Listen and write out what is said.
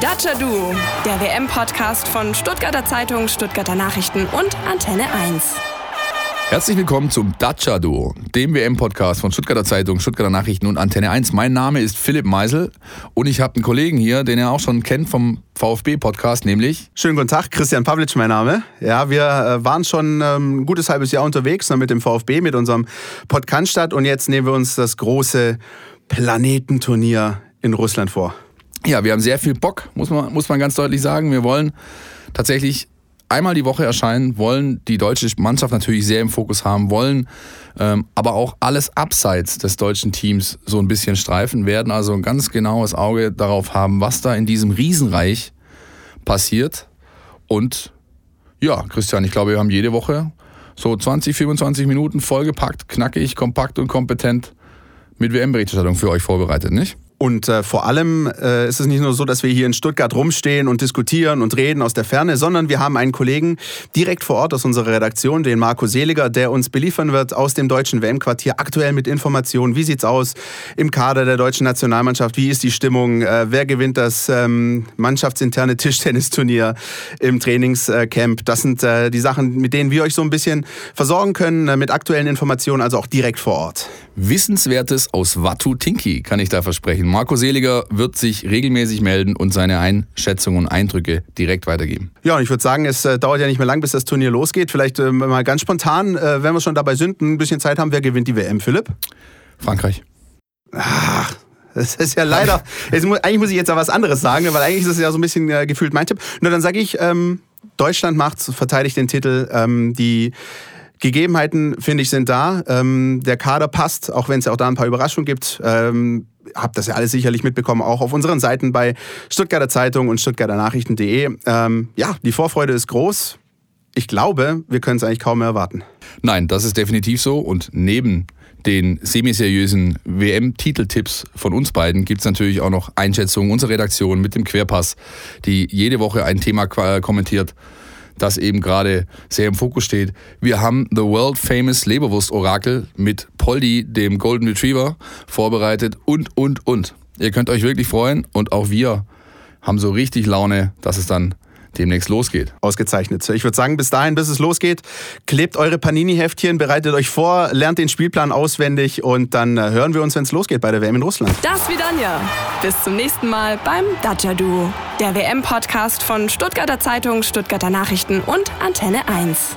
Dacia Duo, der WM-Podcast von Stuttgarter Zeitung, Stuttgarter Nachrichten und Antenne 1. Herzlich willkommen zum Dacia Duo, dem WM-Podcast von Stuttgarter Zeitung, Stuttgarter Nachrichten und Antenne 1. Mein Name ist Philipp Meisel und ich habe einen Kollegen hier, den ihr auch schon kennt vom VfB-Podcast, nämlich. Schönen guten Tag, Christian Pavlic, mein Name. Ja, wir äh, waren schon ähm, ein gutes halbes Jahr unterwegs ne, mit dem VfB, mit unserem Podcast und jetzt nehmen wir uns das große Planetenturnier in Russland vor. Ja, wir haben sehr viel Bock, muss man, muss man ganz deutlich sagen. Wir wollen tatsächlich einmal die Woche erscheinen, wollen die deutsche Mannschaft natürlich sehr im Fokus haben, wollen ähm, aber auch alles abseits des deutschen Teams so ein bisschen streifen, werden also ein ganz genaues Auge darauf haben, was da in diesem Riesenreich passiert. Und ja, Christian, ich glaube, wir haben jede Woche so 20, 25 Minuten vollgepackt, knackig, kompakt und kompetent mit WM-Berichterstattung für euch vorbereitet, nicht? Und äh, vor allem äh, ist es nicht nur so, dass wir hier in Stuttgart rumstehen und diskutieren und reden aus der Ferne, sondern wir haben einen Kollegen direkt vor Ort aus unserer Redaktion, den Marco Seliger, der uns beliefern wird aus dem deutschen WM-Quartier aktuell mit Informationen. Wie sieht's aus im Kader der deutschen Nationalmannschaft? Wie ist die Stimmung? Äh, wer gewinnt das ähm, mannschaftsinterne Tischtennisturnier im Trainingscamp? Das sind äh, die Sachen, mit denen wir euch so ein bisschen versorgen können, äh, mit aktuellen Informationen, also auch direkt vor Ort. Wissenswertes aus Watu Tinki, kann ich da versprechen. Marco Seliger wird sich regelmäßig melden und seine Einschätzungen und Eindrücke direkt weitergeben. Ja, und ich würde sagen, es äh, dauert ja nicht mehr lang, bis das Turnier losgeht. Vielleicht äh, mal ganz spontan, äh, wenn wir schon dabei sind, ein bisschen Zeit haben, wer gewinnt die WM, Philipp? Frankreich. Ach, das ist ja leider. Muss, eigentlich muss ich jetzt ja was anderes sagen, weil eigentlich ist es ja so ein bisschen äh, gefühlt mein Tipp. Nur dann sage ich, ähm, Deutschland macht's, verteidigt den Titel. Ähm, die Gegebenheiten, finde ich, sind da. Ähm, der Kader passt, auch wenn es ja auch da ein paar Überraschungen gibt. Ähm, habt das ja alles sicherlich mitbekommen, auch auf unseren Seiten bei Stuttgarter Zeitung und Stuttgarter Nachrichten.de. Ähm, ja, die Vorfreude ist groß. Ich glaube, wir können es eigentlich kaum mehr erwarten. Nein, das ist definitiv so. Und neben den semiseriösen WM-Titeltipps von uns beiden gibt es natürlich auch noch Einschätzungen unserer Redaktion mit dem Querpass, die jede Woche ein Thema kommentiert das eben gerade sehr im Fokus steht. Wir haben The World Famous Leberwurst Orakel mit Polly, dem Golden Retriever, vorbereitet und, und, und. Ihr könnt euch wirklich freuen und auch wir haben so richtig Laune, dass es dann demnächst losgeht. Ausgezeichnet. Ich würde sagen, bis dahin, bis es losgeht, klebt eure Panini-Heftchen, bereitet euch vor, lernt den Spielplan auswendig und dann äh, hören wir uns, wenn es losgeht bei der WM in Russland. Das wie Danja. Bis zum nächsten Mal beim Dacia Duo, der WM-Podcast von Stuttgarter Zeitung, Stuttgarter Nachrichten und Antenne 1.